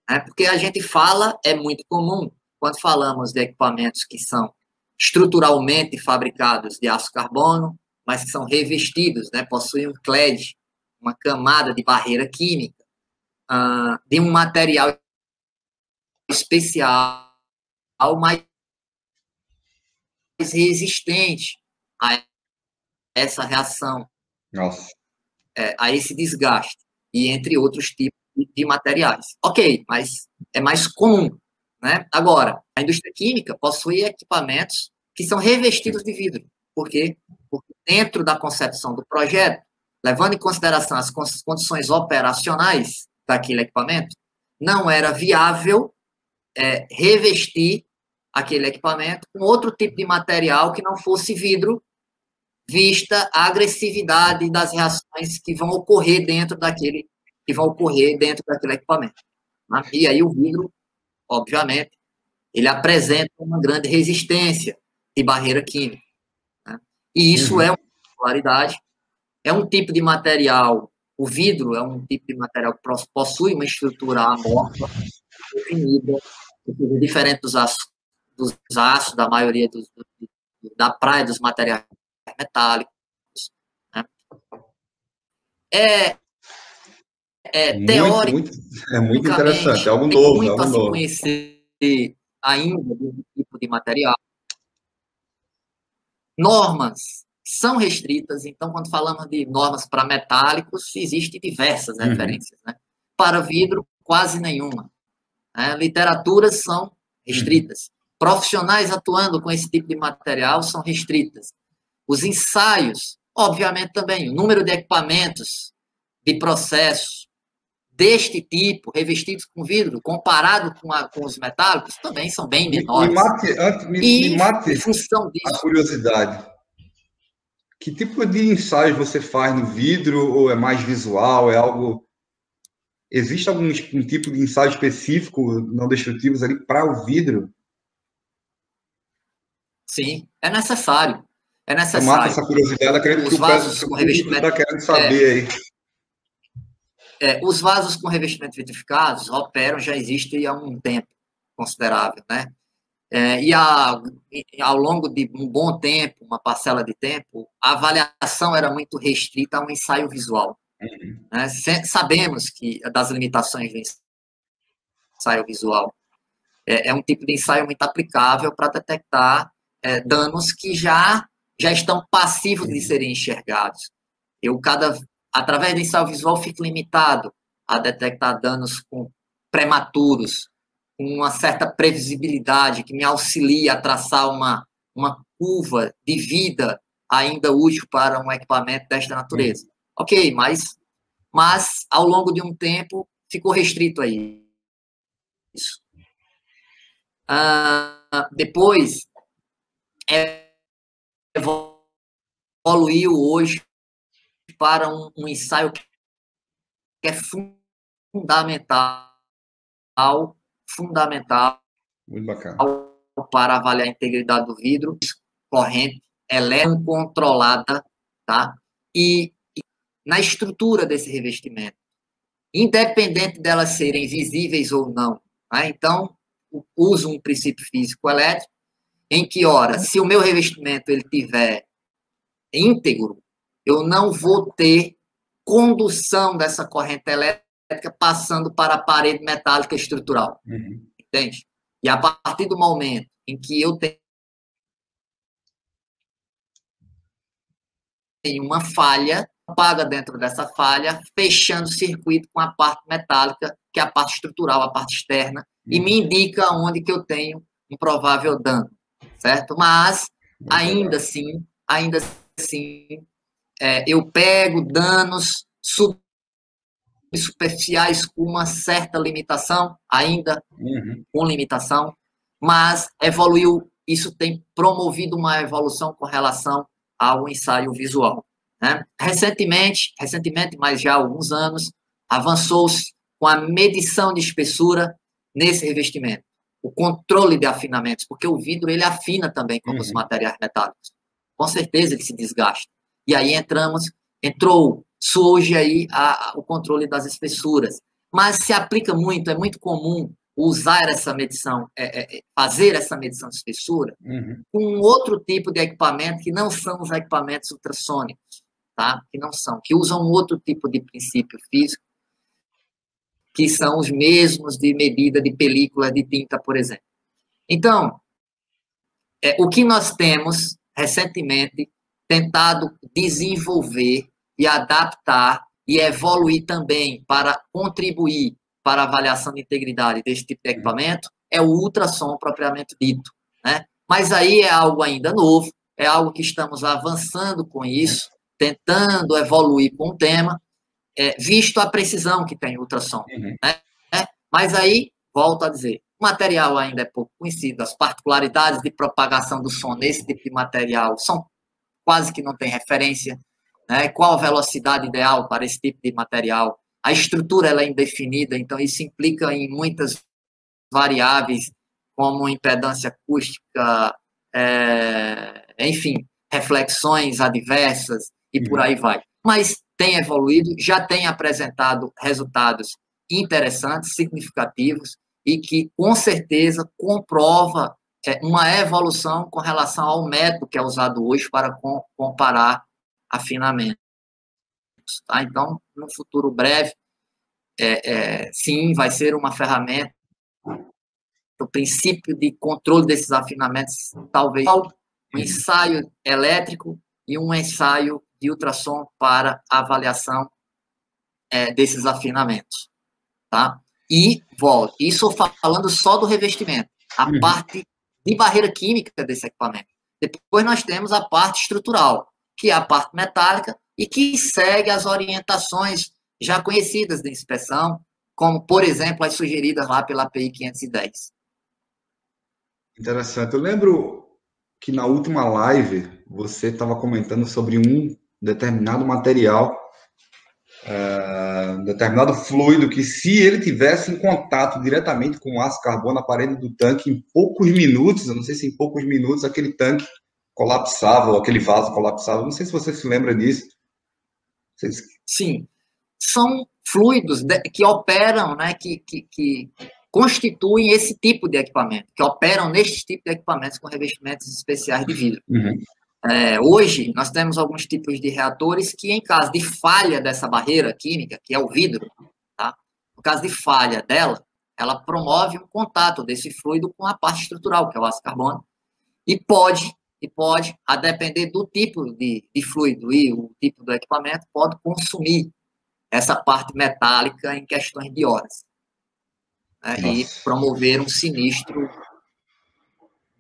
Né? Porque a gente fala, é muito comum, quando falamos de equipamentos que são estruturalmente fabricados de aço carbono, mas que são revestidos, né? possuem um clad, uma camada de barreira química, uh, de um material especial, mais resistente a essa reação. Nossa é, a esse desgaste, e entre outros tipos de materiais. Ok, mas é mais comum. Né? Agora, a indústria química possui equipamentos que são revestidos de vidro. Por quê? Porque dentro da concepção do projeto, levando em consideração as condições operacionais daquele equipamento, não era viável é, revestir aquele equipamento com outro tipo de material que não fosse vidro, vista a agressividade das reações que vão ocorrer dentro daquele que vão ocorrer dentro daquele equipamento. E aí o vidro, obviamente, ele apresenta uma grande resistência de barreira química. Né? E isso uhum. é uma particularidade, é um tipo de material, o vidro é um tipo de material que possui uma estrutura amorfa, definida, diferente dos aços, dos aços da maioria dos, da praia dos materiais metálicos. Né? É, é muito, teórico. Muito, é muito interessante, é algo novo. Muito é algo a novo. se conhecer ainda do tipo de material. Normas são restritas, então, quando falamos de normas para metálicos, existem diversas uhum. referências. Né? Para vidro, quase nenhuma. Né? Literaturas são restritas. Uhum. Profissionais atuando com esse tipo de material são restritas. Os ensaios, obviamente, também. O número de equipamentos, de processos deste tipo, revestidos com vidro, comparado com, a, com os metálicos, também são bem menores. Me mate, antes, me, e, me mate em função disso, a curiosidade. Que tipo de ensaio você faz no vidro? Ou é mais visual? É algo. Existe algum um tipo de ensaio específico não destrutivos ali para o vidro? Sim, é necessário. É necessário. Mata essa curiosidade, acredito os vasos com revestimento está querendo saber é, aí. É, os vasos com revestimento vitrificados operam, já existem há um tempo considerável, né? É, e a, ao longo de um bom tempo, uma parcela de tempo, a avaliação era muito restrita a um ensaio visual. Uhum. Né? Sabemos que das limitações do ensaio visual é, é um tipo de ensaio muito aplicável para detectar é, danos que já já estão passivos de serem enxergados. Eu cada através do ensaio visual fico limitado a detectar danos com prematuros, uma certa previsibilidade que me auxilia a traçar uma, uma curva de vida ainda útil para um equipamento desta natureza. Ok, mas, mas ao longo de um tempo ficou restrito aí. Isso. Ah, depois, é, evoluiu hoje para um, um ensaio que é fundamental fundamental para avaliar a integridade do vidro, corrente elétrica controlada, tá? E, e na estrutura desse revestimento, independente delas serem visíveis ou não. Tá? Então, uso um princípio físico elétrico, em que, ora, se o meu revestimento ele tiver íntegro, eu não vou ter condução dessa corrente elétrica passando para a parede metálica estrutural. Uhum. Entende? E a partir do momento em que eu tenho uma falha, paga dentro dessa falha, fechando o circuito com a parte metálica, que é a parte estrutural, a parte externa, uhum. e me indica onde que eu tenho um provável dano, certo? Mas, ainda assim, ainda assim, é, eu pego danos superficiais com uma certa limitação, ainda uhum. com limitação, mas evoluiu, isso tem promovido uma evolução com relação ao ensaio visual. Né? Recentemente, recentemente, mas já há alguns anos, avançou-se com a medição de espessura nesse revestimento, o controle de afinamentos, porque o vidro ele afina também como uhum. os materiais metálicos. Com certeza ele se desgasta. E aí entramos, entrou surge aí a, a, o controle das espessuras. Mas se aplica muito, é muito comum usar essa medição, é, é, é, fazer essa medição de espessura uhum. com outro tipo de equipamento que não são os equipamentos ultrassônicos, tá? Que não são, que usam outro tipo de princípio físico, que são os mesmos de medida de película de tinta, por exemplo. Então, é, o que nós temos recentemente tentado desenvolver e adaptar e evoluir também para contribuir para a avaliação de integridade desse tipo de equipamento é o ultrassom propriamente dito, né? Mas aí é algo ainda novo, é algo que estamos avançando com isso, tentando evoluir com o tema, é, visto a precisão que tem o ultrassom. Uhum. Né? Mas aí, volto a dizer, o material ainda é pouco conhecido, as particularidades de propagação do som nesse tipo de material são quase que não tem referência, né? qual a velocidade ideal para esse tipo de material, a estrutura ela é indefinida, então isso implica em muitas variáveis, como impedância acústica, é, enfim, reflexões adversas e por uhum. aí vai. Mas tem evoluído, já tem apresentado resultados interessantes, significativos, e que com certeza comprova é, uma evolução com relação ao método que é usado hoje para com, comparar afinamentos. Tá? Então, no futuro breve, é, é, sim, vai ser uma ferramenta. O princípio de controle desses afinamentos, talvez um ensaio elétrico e um ensaio de ultrassom para avaliação é, desses afinamentos, tá? E volto, isso falando só do revestimento, a uhum. parte de barreira química desse equipamento. Depois nós temos a parte estrutural, que é a parte metálica e que segue as orientações já conhecidas de inspeção, como, por exemplo, as sugeridas lá pela API 510. Interessante. Eu lembro que na última live você estava comentando sobre um determinado material, uh, determinado fluido, que se ele tivesse em contato diretamente com o aço carbono na parede do tanque, em poucos minutos, eu não sei se em poucos minutos, aquele tanque colapsava, ou aquele vaso colapsava. Não sei se você se lembra disso. Sim, são fluidos que operam, né, que, que, que constituem esse tipo de equipamento, que operam neste tipo de equipamentos com revestimentos especiais de vidro. Uhum. É, hoje, nós temos alguns tipos de reatores que, em caso de falha dessa barreira química, que é o vidro, tá? no caso de falha dela, ela promove um contato desse fluido com a parte estrutural, que é o ácido carbono, e pode, e pode, a depender do tipo de, de fluido e o tipo do equipamento, pode consumir essa parte metálica em questões de horas. Né? E promover um sinistro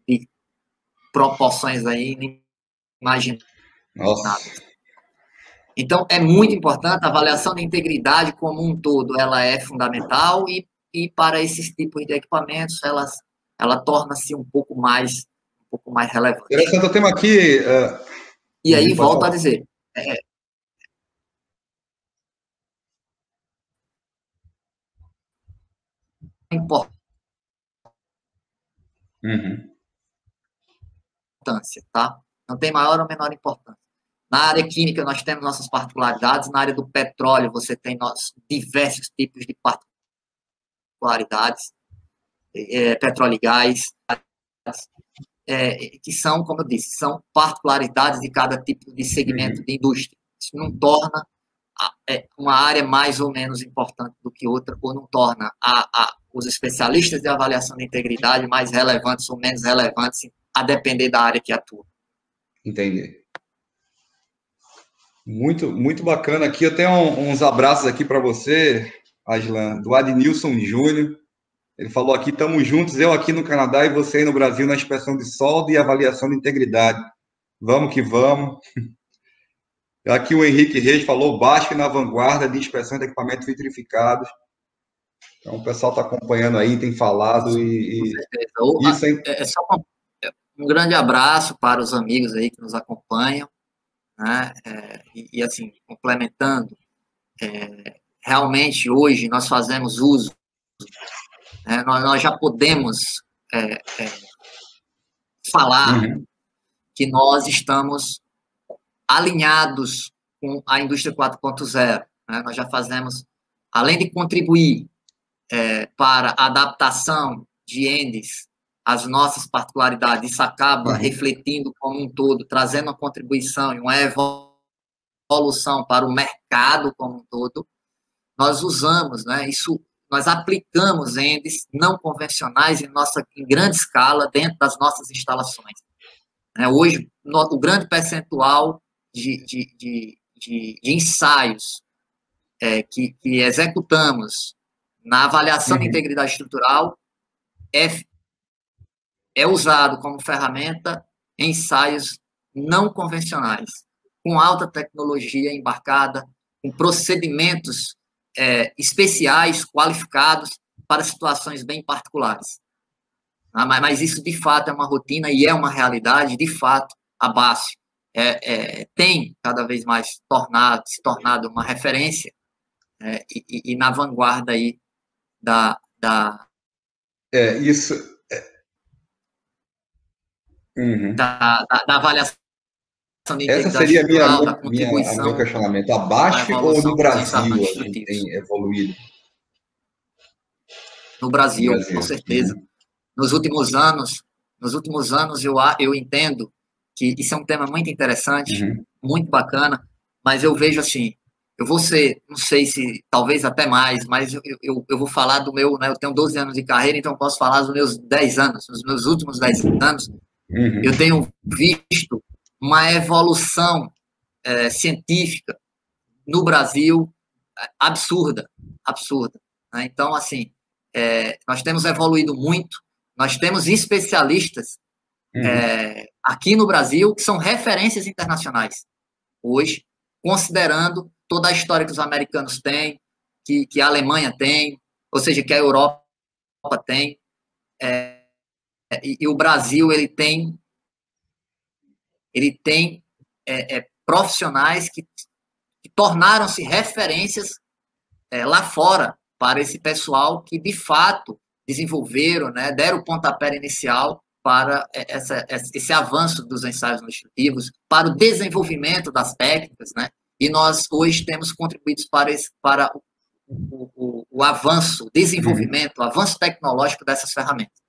de proporções aí imagináveis. Então, é muito importante, a avaliação de integridade como um todo, ela é fundamental e, e para esses tipos de equipamentos, ela, ela torna-se um pouco mais um pouco mais relevante. Interessante, eu tenho aqui... Uh... E aí, volto a dizer, é, importância, uhum. tá? Não tem maior ou menor importância. Na área química, nós temos nossas particularidades. Na área do petróleo, você tem nossos diversos tipos de particularidades. É, petróleo e gás, é, que são, como eu disse, são particularidades de cada tipo de segmento de indústria. Isso não torna é, uma área mais ou menos importante do que outra, ou não torna a, a, os especialistas de avaliação de integridade mais relevantes ou menos relevantes, a depender da área que atua. Entendi. Muito, muito bacana. Aqui eu tenho uns abraços aqui para você, Aslan, do Adnilson Júnior. Ele falou aqui, estamos juntos, eu aqui no Canadá e você aí no Brasil na inspeção de solda e avaliação de integridade. Vamos que vamos. [LAUGHS] Aqui o Henrique Reis falou, Basque na vanguarda de inspeção de equipamentos vitrificados. Então, o pessoal está acompanhando aí, tem falado e. e isso é, é só um, um, grande abraço para os amigos aí que nos acompanham, né? É, e, e, assim, complementando, é, realmente hoje nós fazemos uso, né? nós, nós, já podemos é, é, falar uhum. que nós estamos alinhados com a indústria 4.0. Né? Nós já fazemos, além de contribuir é, para a adaptação de endes às nossas particularidades, isso acaba uhum. refletindo como um todo, trazendo uma contribuição e uma evolução para o mercado como um todo, nós usamos, né, isso, nós aplicamos endes não convencionais em, nossa, em grande escala dentro das nossas instalações. É, hoje, no, o grande percentual de, de, de, de, de ensaios é, que, que executamos na avaliação uhum. de integridade estrutural é, é usado como ferramenta em ensaios não convencionais, com alta tecnologia embarcada, com procedimentos é, especiais, qualificados para situações bem particulares. Ah, mas, mas, isso, de fato, é uma rotina e é uma realidade, de fato, a base é, é, tem cada vez mais tornado, se tornado uma referência é, e, e, na vanguarda aí da, da é isso. Uhum. da, da, da, avaliação de essa seria a minha, da contribuição minha, meu questionamento abaixo ou no Brasil a gente tem evoluído no Brasil, no Brasil. com certeza uhum. nos últimos anos nos últimos anos eu eu entendo que isso é um tema muito interessante uhum. muito bacana mas eu vejo assim eu vou ser, não sei se, talvez até mais, mas eu, eu, eu vou falar do meu, né, eu tenho 12 anos de carreira, então eu posso falar dos meus 10 anos, dos meus últimos 10 anos, uhum. eu tenho visto uma evolução é, científica no Brasil absurda, absurda. Né? Então, assim, é, nós temos evoluído muito, nós temos especialistas uhum. é, aqui no Brasil que são referências internacionais hoje, considerando toda a história que os americanos têm, que, que a Alemanha tem, ou seja, que a Europa tem. É, e, e, o Brasil ele tem ele tem é, é, profissionais que, que tornaram-se referências é, lá fora para esse pessoal que de fato desenvolveram, né, deram o pontapé inicial para essa, esse avanço dos ensaios nutritivos, para o desenvolvimento das técnicas, né, e nós hoje temos contribuído para, esse, para o, o, o, avanço, o desenvolvimento, o avanço tecnológico dessas ferramentas.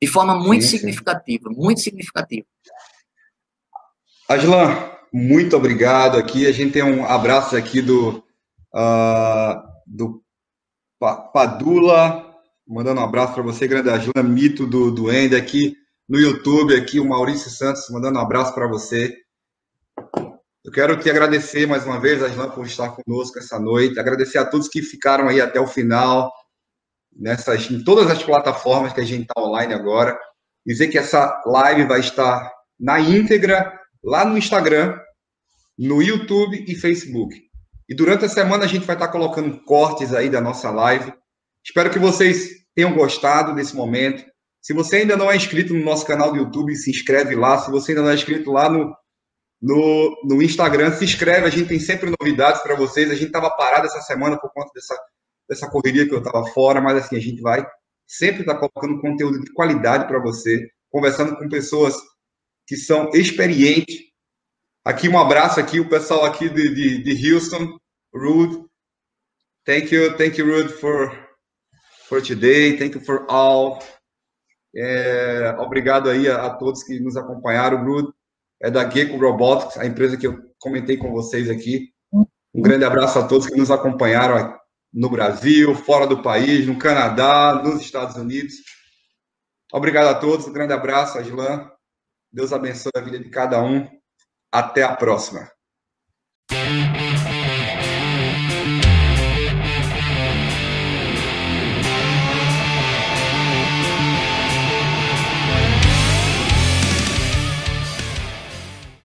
De forma muito sim, sim. significativa, muito significativa. Aslan, muito obrigado aqui. A gente tem um abraço aqui do, uh, do Padula, mandando um abraço para você, grande Aslan, mito do, do Ender aqui no YouTube, aqui o Maurício Santos, mandando um abraço para você. Eu quero te agradecer mais uma vez, Aslan, por estar conosco essa noite. Agradecer a todos que ficaram aí até o final, nessas, em todas as plataformas que a gente está online agora. Dizer que essa live vai estar na íntegra lá no Instagram, no YouTube e Facebook. E durante a semana a gente vai estar colocando cortes aí da nossa live. Espero que vocês tenham gostado desse momento. Se você ainda não é inscrito no nosso canal do YouTube, se inscreve lá. Se você ainda não é inscrito lá no no, no Instagram. Se inscreve, a gente tem sempre novidades para vocês. A gente estava parado essa semana por conta dessa, dessa correria que eu estava fora, mas assim, a gente vai sempre estar tá colocando conteúdo de qualidade para você, conversando com pessoas que são experientes. Aqui um abraço aqui, o pessoal aqui de, de, de Houston, Rude. Thank you, thank you, Rude, for, for today. Thank you for all. É, obrigado aí a, a, todos que nos acompanharam, Rude é da Gecko Robotics, a empresa que eu comentei com vocês aqui. Um grande abraço a todos que nos acompanharam no Brasil, fora do país, no Canadá, nos Estados Unidos. Obrigado a todos, um grande abraço, Aslan. Deus abençoe a vida de cada um. Até a próxima.